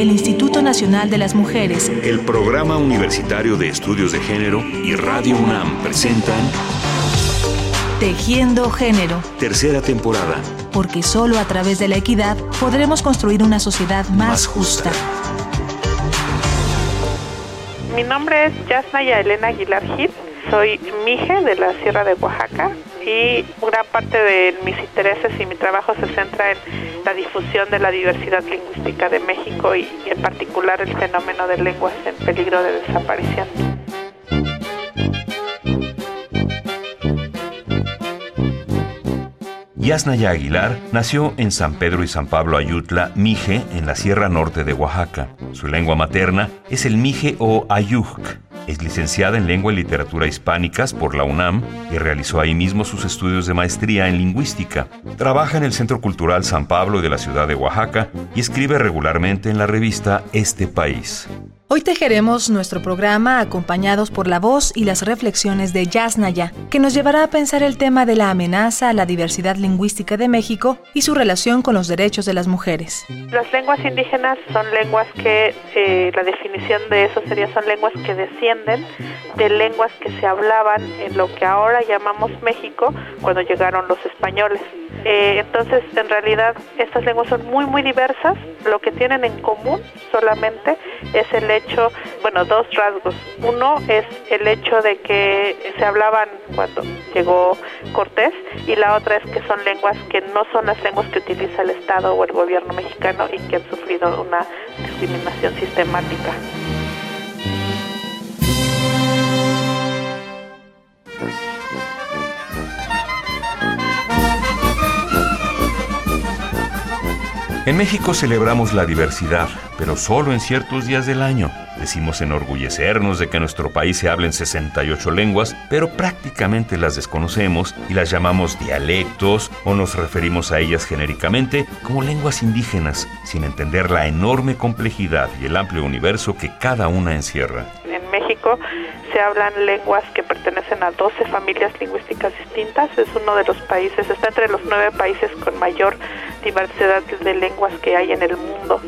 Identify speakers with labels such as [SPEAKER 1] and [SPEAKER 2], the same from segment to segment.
[SPEAKER 1] el Instituto Nacional de las Mujeres,
[SPEAKER 2] el Programa Universitario de Estudios de Género y Radio UNAM presentan
[SPEAKER 1] Tejiendo Género.
[SPEAKER 2] Tercera temporada.
[SPEAKER 1] Porque solo a través de la equidad podremos construir una sociedad más, justa.
[SPEAKER 3] Mi nombre es Yasnaya Elena Aguilar Gil. Soy Mije de la Sierra de Oaxaca y gran parte de mis intereses y mi trabajo se centra en la difusión de la diversidad lingüística de México y, en particular el fenómeno de lenguas en peligro de desaparición.
[SPEAKER 2] Yasnaya Aguilar nació en San Pedro y San Pablo Ayutla, Mije, en la Sierra Norte de Oaxaca. Su lengua materna es el Mije o Ayuk es licenciada en Lengua y Literatura Hispánicas por la UNAM y realizó ahí mismo sus estudios de maestría en lingüística. Trabaja en el Centro Cultural San Pablo de la ciudad de Oaxaca y escribe regularmente en la revista Este País.
[SPEAKER 1] Hoy tejeremos nuestro programa acompañados por la voz y las reflexiones de Yasnaya, que nos llevará a pensar el tema de la amenaza a la diversidad lingüística de México y su relación con los derechos de las mujeres.
[SPEAKER 3] Las lenguas indígenas son lenguas que, eh, la definición de eso sería, son lenguas que descienden de lenguas que se hablaban en lo que ahora llamamos México cuando llegaron los españoles. Eh, entonces, en realidad, estas lenguas son muy, muy diversas. Lo que tienen en común solamente es el hecho, bueno, dos rasgos. Uno es el hecho de que se hablaban cuando llegó Cortés y la otra es que son lenguas que no son las lenguas que utiliza el Estado o el gobierno mexicano y que han sufrido una discriminación sistemática.
[SPEAKER 2] En México celebramos la diversidad, pero solo en ciertos días del año. Decimos enorgullecernos de que en nuestro país se hablen 68 lenguas, pero prácticamente las desconocemos y las llamamos dialectos o nos referimos a ellas genéricamente como lenguas indígenas, sin entender la enorme complejidad y el amplio universo que cada una encierra.
[SPEAKER 3] Se hablan lenguas que pertenecen a 12 familias lingüísticas distintas. Es uno de los países, está entre los nueve países con mayor diversidad de lenguas que hay en el mundo.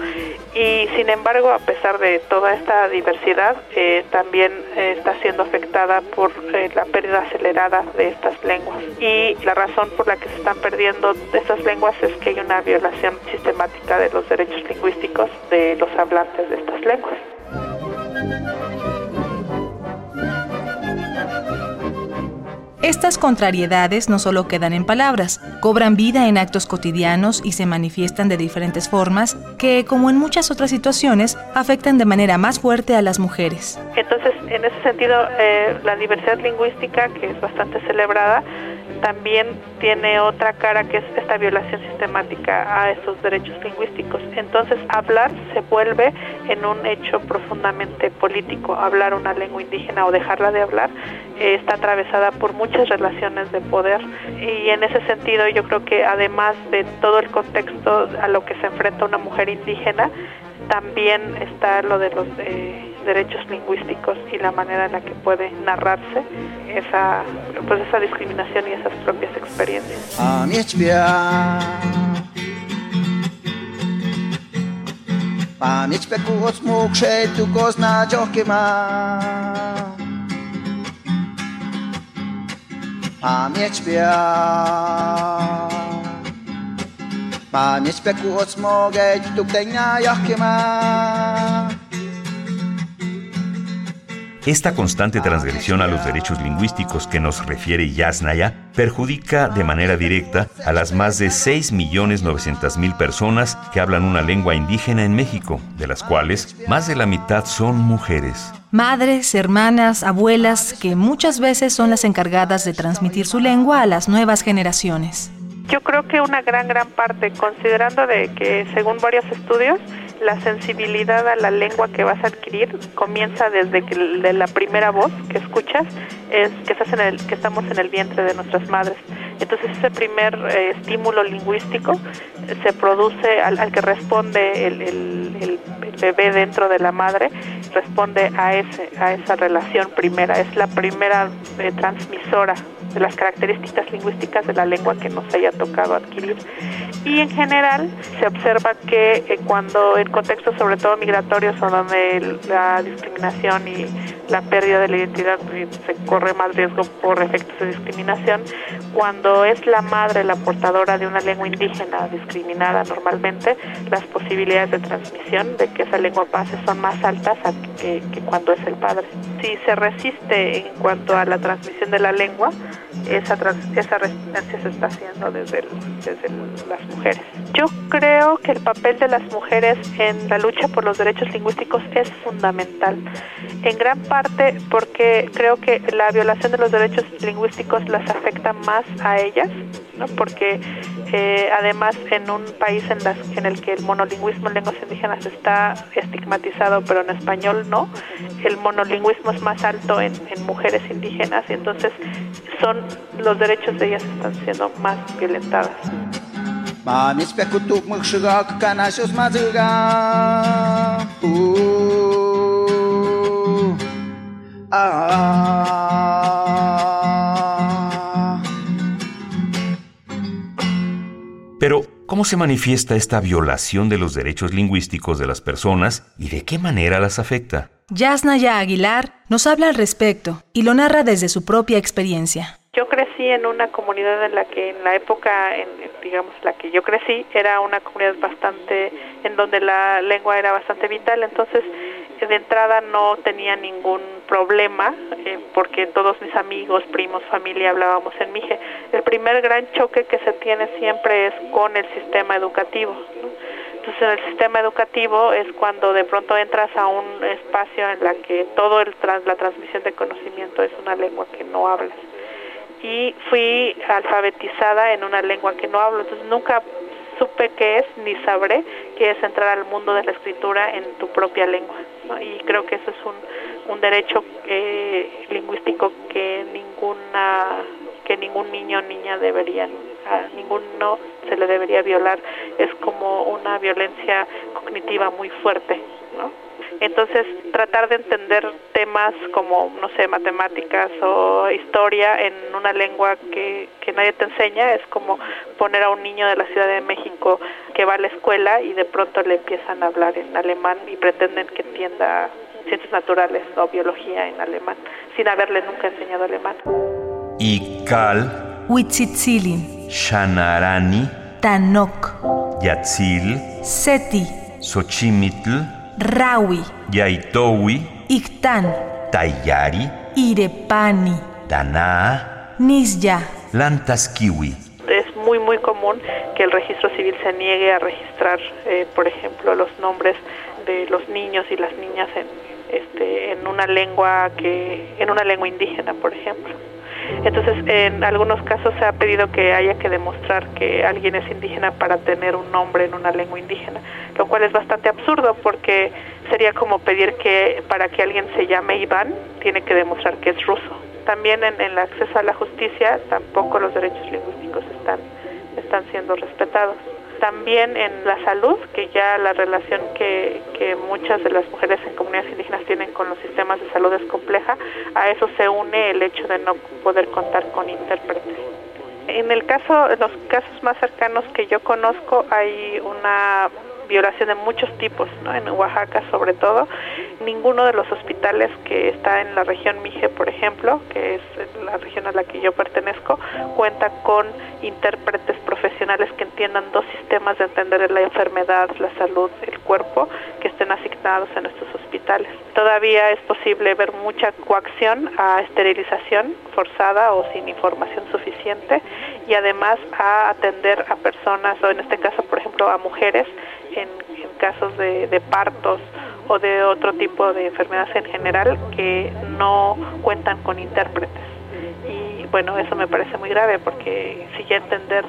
[SPEAKER 3] Y sin embargo, a pesar de toda esta diversidad, eh, también eh, está siendo afectada por eh, la pérdida acelerada de estas lenguas. Y la razón por la que se están perdiendo estas lenguas es que hay una violación sistemática de los derechos lingüísticos de los hablantes de estas lenguas.
[SPEAKER 1] Estas contrariedades no solo quedan en palabras, cobran vida en actos cotidianos y se manifiestan de diferentes formas que, como en muchas otras situaciones, afectan de manera más fuerte a las mujeres.
[SPEAKER 3] Entonces, en ese sentido, eh, la diversidad lingüística, que es bastante celebrada, también tiene otra cara que es esta violación sistemática a esos derechos lingüísticos. Entonces, hablar se vuelve en un hecho profundamente político. Hablar una lengua indígena o dejarla de hablar eh, está atravesada por muchas relaciones de poder. Y en ese sentido yo creo que además de todo el contexto a lo que se enfrenta una mujer indígena, también está lo de los eh, derechos lingüísticos y la manera en la que puede narrarse esa pues esa discriminación y esas propias experiencias.
[SPEAKER 4] pamięć biała. Pamięć peku od smogeć, tu ktej na jakie ma.
[SPEAKER 2] Esta constante transgresión a los derechos lingüísticos que nos refiere Yasnaya perjudica de manera directa a las más de 6.900.000 personas que hablan una lengua indígena en México, de las cuales más de la mitad son mujeres.
[SPEAKER 1] Madres, hermanas, abuelas, que muchas veces son las encargadas de transmitir su lengua a las nuevas generaciones.
[SPEAKER 3] Yo creo que una gran, gran parte, considerando de que según varios estudios, la sensibilidad a la lengua que vas a adquirir comienza desde que de la primera voz que escuchas, es que, estás en el, que estamos en el vientre de nuestras madres. Entonces ese primer eh, estímulo lingüístico se produce al, que responde el, el, bebé dentro de la madre, responde a, ese, a esa relación primera, es la primera eh, transmisora de las características lingüísticas de la lengua que nos haya tocado adquirir. Y en general se observa que eh, cuando en contextos sobre todo migratorios o donde la discriminación y la pérdida de la identidad se corre más riesgo por efectos de discriminación, cuando es la madre la portadora de una lengua indígena discriminada normalmente, las posibilidades de transmisión de que esa lengua pase son más altas que, que cuando es el padre. Si se resiste en cuanto a la transmisión de la lengua, esa, esa resistencia se está haciendo desde, desde las mujeres. Yo creo que el papel de las mujeres en la lucha por los derechos lingüísticos es fundamental, en gran parte porque creo que la violación de los derechos lingüísticos las afecta más a ellas, ¿no? porque eh, además en un país en, las, en el que el monolingüismo en lenguas indígenas está estigmatizado, pero en español no, el monolingüismo es más alto en, en mujeres indígenas y entonces son los derechos de ellas están siendo más violentadas.
[SPEAKER 2] Pero, ¿cómo se manifiesta esta violación de los derechos lingüísticos de las personas y de qué manera las afecta?
[SPEAKER 1] Yasnaya Aguilar nos habla al respecto y lo narra desde su propia experiencia.
[SPEAKER 3] Yo crecí en una comunidad en la que en la época, en, digamos, la que yo crecí, era una comunidad bastante, en donde la lengua era bastante vital, entonces de entrada no tenía ningún problema eh, porque todos mis amigos, primos, familia hablábamos en Mije. El primer gran choque que se tiene siempre es con el sistema educativo. Entonces en el sistema educativo es cuando de pronto entras a un espacio en la que todo el la transmisión de conocimiento es una lengua que no hablas y fui alfabetizada en una lengua que no hablo, entonces nunca supe qué es ni sabré qué es entrar al mundo de la escritura en tu propia lengua. Y creo que eso es un, un derecho eh, lingüístico que ninguna que ningún niño o niña debería, a ninguno se le debería violar. Es como una violencia cognitiva muy fuerte. ¿no? Entonces, tratar de entender temas como, no sé, matemáticas o historia en una lengua que, que nadie te enseña es como poner a un niño de la Ciudad de México que va a la escuela y de pronto le empiezan a hablar en alemán y pretenden que entienda ciencias naturales o biología en alemán, sin haberle nunca enseñado alemán.
[SPEAKER 2] Ikal,
[SPEAKER 1] Huitzitzilin,
[SPEAKER 2] Shanarani,
[SPEAKER 1] Tanok,
[SPEAKER 2] Yatzil,
[SPEAKER 1] Seti,
[SPEAKER 2] Xochimitl,
[SPEAKER 1] Rawi,
[SPEAKER 2] Yaitowi,
[SPEAKER 1] Ictán,
[SPEAKER 2] Tayari,
[SPEAKER 1] Irepani,
[SPEAKER 2] Taná,
[SPEAKER 1] Nisya,
[SPEAKER 2] Lantaskiwi.
[SPEAKER 3] Es muy, muy común que el registro civil se niegue a registrar, eh, por ejemplo, los nombres de los niños y las niñas en, este, en una lengua que, en una lengua indígena, por ejemplo. Entonces, en algunos casos se ha pedido que haya que demostrar que alguien es indígena para tener un nombre en una lengua indígena, lo cual es bastante absurdo porque sería como pedir que para que alguien se llame Iván tiene que demostrar que es ruso. También en, el acceso a la justicia tampoco los derechos lingüísticos están, están siendo respetados también en la salud, que ya la relación que, que muchas de las mujeres en comunidades indígenas tienen con los sistemas de salud es compleja, a eso se une el hecho de no poder contar con intérpretes. En el caso, los casos más cercanos que yo conozco, hay una violación de muchos tipos, ¿no? en Oaxaca sobre todo. Ninguno de los hospitales que está en la región Mije, por ejemplo, que es la región a la que yo pertenezco, cuenta con intérpretes profesionales que entiendan dos sistemas de entender la enfermedad, la salud, el cuerpo, que estén asignados en estos hospitales. Todavía es posible ver mucha coacción a esterilización forzada o sin información suficiente y además a atender a personas, o en este caso, por ejemplo, a mujeres en, casos de, partos o de otro tipo de enfermedades en general que no cuentan con intérpretes. Y bueno, eso me parece muy grave porque si ya entender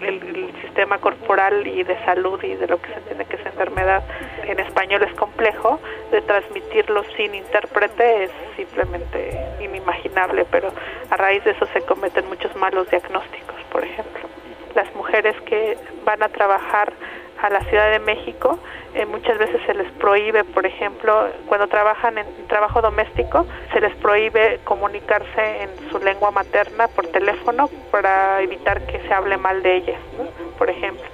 [SPEAKER 3] el, sistema corporal y de salud y de lo que se entiende que es enfermedad en español es complejo, de transmitirlo sin intérprete es simplemente inimaginable, pero a raíz de eso se cometen muchos malos diagnósticos, por ejemplo. Las mujeres que van a trabajar a la Ciudad de México, eh, muchas veces se les prohíbe, por ejemplo, cuando trabajan en trabajo doméstico, se les prohíbe comunicarse en su lengua materna por teléfono para evitar que se hable mal de ellas, por ejemplo.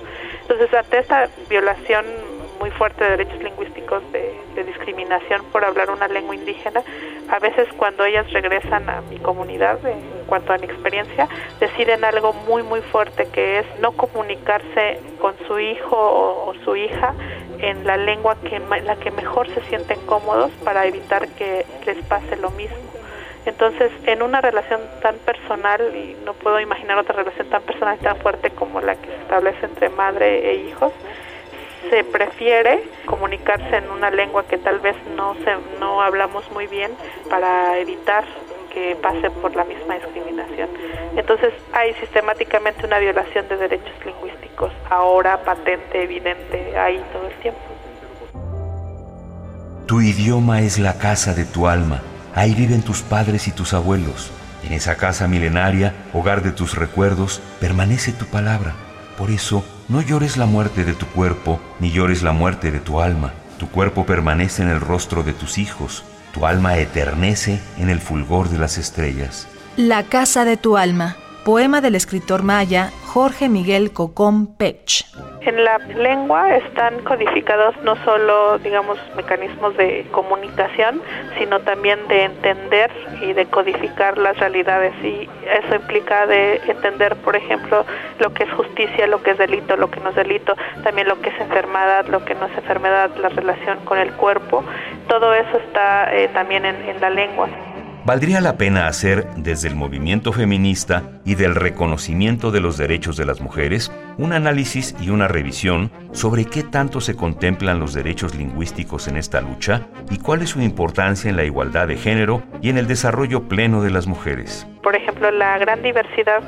[SPEAKER 3] Entonces, ante esta violación muy fuerte de derechos lingüísticos de, discriminación por hablar una lengua indígena. A veces cuando ellas regresan a mi comunidad, en cuanto a mi experiencia, deciden algo muy muy fuerte que es no comunicarse con su hijo o, su hija en la lengua que en la que mejor se sienten cómodos para evitar que les pase lo mismo. Entonces, en una relación tan personal, y no puedo imaginar otra relación tan personal y tan fuerte como la que se establece entre madre e hijos, se prefiere comunicarse en una lengua que tal vez no se, no hablamos muy bien para evitar que pase por la misma discriminación. Entonces hay sistemáticamente una violación de derechos lingüísticos, ahora patente, evidente, ahí todo el tiempo.
[SPEAKER 2] Tu idioma es la casa de tu alma, ahí viven tus padres y tus abuelos. En esa casa milenaria, hogar de tus recuerdos, permanece tu palabra. Por eso, no llores la muerte de tu cuerpo, ni llores la muerte de tu alma. Tu cuerpo permanece en el rostro de tus hijos, tu alma eternece en el fulgor de las estrellas.
[SPEAKER 1] La casa de tu alma, poema del escritor maya Jorge Miguel Cocón Pech.
[SPEAKER 3] En la lengua están codificados no solo, digamos, mecanismos de comunicación, sino también de entender y de codificar las realidades. Y eso implica de entender, por ejemplo, lo que es justicia, lo que es delito, lo que no es delito, también lo que es enfermedad, lo que no es enfermedad, la relación con el cuerpo. Todo eso está eh, también en la lengua.
[SPEAKER 2] Valdría la pena hacer, desde el movimiento feminista y del reconocimiento de los derechos de las mujeres, un análisis y una revisión sobre qué tanto se contemplan los derechos lingüísticos en esta lucha y cuál es su importancia en la igualdad de género y en el desarrollo pleno de las mujeres.
[SPEAKER 3] Por ejemplo, la gran diversidad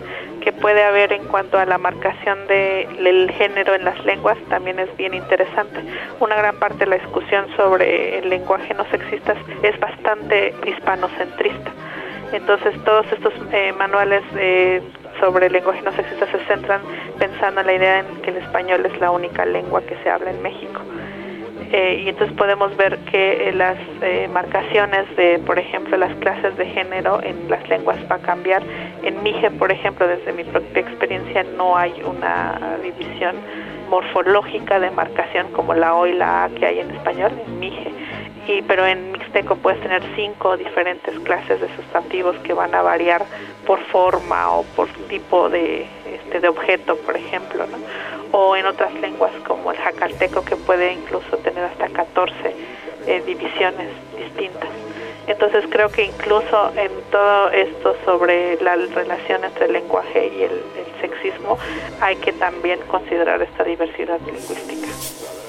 [SPEAKER 3] que puede haber en cuanto a la marcación del género en las lenguas también es bien interesante. Una gran parte de la discusión sobre el lenguaje no sexista es bastante hispanocentrista. Entonces todos estos eh, manuales eh, sobre el lenguaje no sexista se centran pensando en la idea en que el español es la única lengua que se habla en México. Eh, y entonces podemos ver que las marcaciones de, por ejemplo, las clases de género en las lenguas va a cambiar. En Mije, por ejemplo, desde mi propia experiencia, no hay una división morfológica de marcación como la O y la A que hay en español, en Mije y, pero en mixteco puedes tener cinco diferentes clases de sustantivos que van a variar por forma o por tipo de, de objeto, por ejemplo, o en otras lenguas como el jacalteco que puede incluso tener hasta 14 eh, divisiones distintas. Entonces creo que incluso en todo esto sobre la relación entre el lenguaje y el sexismo hay que también considerar esta diversidad lingüística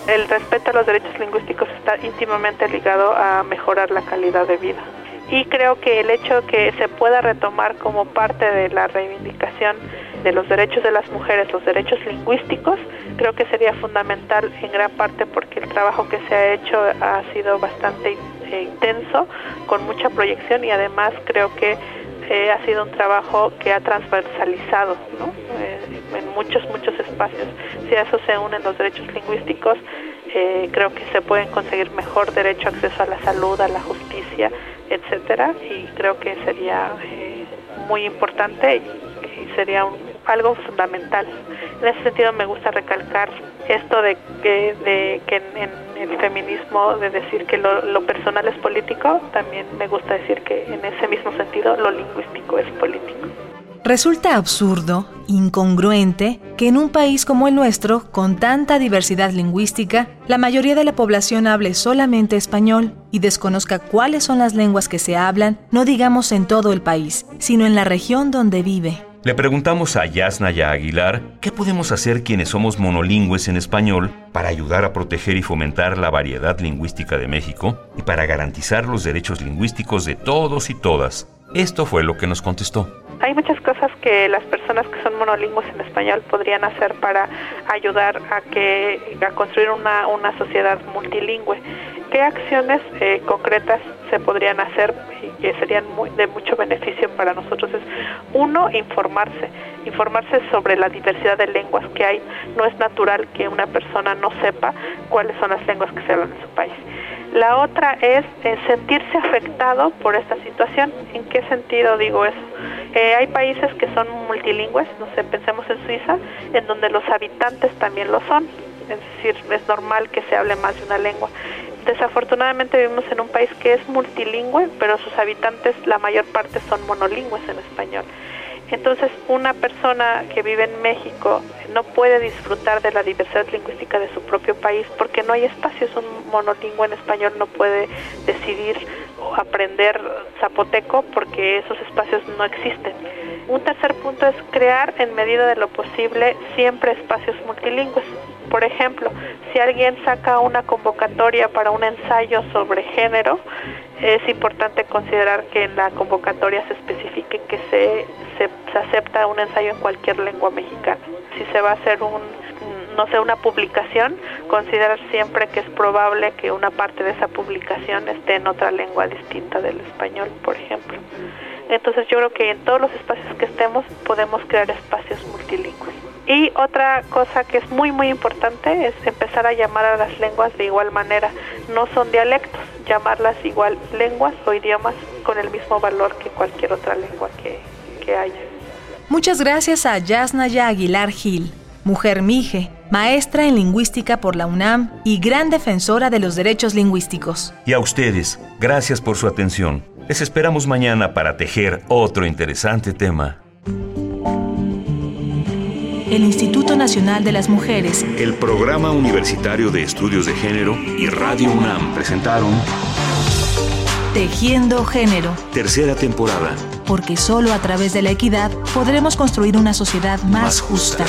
[SPEAKER 3] el respeto a los derechos lingüísticos está íntimamente ligado a mejorar la calidad de vida. Y creo que el hecho que se pueda retomar como parte de la reivindicación de los derechos de las mujeres, los derechos lingüísticos, creo que sería fundamental en gran parte porque el trabajo que se ha hecho ha sido bastante eh, intenso, con mucha proyección y además creo que eh, ha sido un trabajo que ha transversalizado eh, en muchos, muchos espacios. Si a eso se unen los derechos lingüísticos, eh, creo que se pueden conseguir mejor derecho, acceso a la salud, a la justicia, etcétera, y creo que sería muy importante y, sería algo fundamental. En ese sentido me gusta recalcar esto de que, de que en, el feminismo, de decir que lo, personal es político, también me gusta decir que en ese mismo sentido lo lingüístico es político.
[SPEAKER 1] Resulta absurdo, incongruente, que en un país como el nuestro, con tanta diversidad lingüística, la mayoría de la población hable solamente español y desconozca cuáles son las lenguas que se hablan, no digamos en todo el país, sino en la región donde vive.
[SPEAKER 2] Le preguntamos a Yasnaya Aguilar qué podemos hacer quienes somos monolingües en español para ayudar a proteger y fomentar la variedad lingüística de México y para garantizar los derechos lingüísticos de todos y todas. Esto fue lo que nos contestó.
[SPEAKER 3] Hay muchas cosas que las personas que son monolingües en español podrían hacer para ayudar a que a construir una, una sociedad multilingüe ¿qué acciones eh, concretas se podrían hacer y que serían de mucho beneficio para nosotros? Es uno, informarse, informarse sobre la diversidad de lenguas que hay. No es natural que una persona no sepa cuáles son las lenguas que se hablan en su país. La otra es eh, sentirse afectado por esta situación. ¿En qué sentido digo eso? Eh, hay países que son multilingües, no sé, pensemos en Suiza, en donde los habitantes también lo son. Es decir, es normal que se hable más de una lengua. Desafortunadamente vivimos en un país que es multilingüe, pero sus habitantes, la mayor parte, son monolingües en español. Entonces, una persona que vive en México no puede disfrutar de la diversidad lingüística de su propio país porque no hay espacios. Un monolingüe en español no puede decidir aprender zapoteco porque esos espacios no existen. Un tercer punto es crear en medida de lo posible siempre espacios multilingües. Por ejemplo, si alguien saca una convocatoria para un ensayo sobre género, es importante considerar que en la convocatoria se especifique que se, se, acepta un ensayo en cualquier lengua mexicana. Si se va a hacer un, no sé, una publicación, considerar siempre que es probable que una parte de esa publicación esté en otra lengua distinta del español, por ejemplo. Entonces yo creo que en todos los espacios que estemos podemos crear espacios multilingües. Y otra cosa que es muy muy importante es empezar a llamar a las lenguas de igual manera. No son dialectos, llamarlas igual lenguas o idiomas con el mismo valor que cualquier otra lengua que, que haya.
[SPEAKER 1] Muchas gracias a Yasnaya Aguilar Gil, mujer mije, maestra en lingüística por la UNAM y gran defensora de los derechos lingüísticos.
[SPEAKER 2] Y a ustedes, gracias por su atención. Les esperamos mañana para tejer otro interesante tema
[SPEAKER 1] el Instituto Nacional de las Mujeres,
[SPEAKER 2] el Programa Universitario de Estudios de Género y Radio UNAM presentaron
[SPEAKER 1] Tejiendo Género.
[SPEAKER 2] Tercera temporada.
[SPEAKER 1] Porque solo a través de la equidad podremos construir una sociedad más, justa.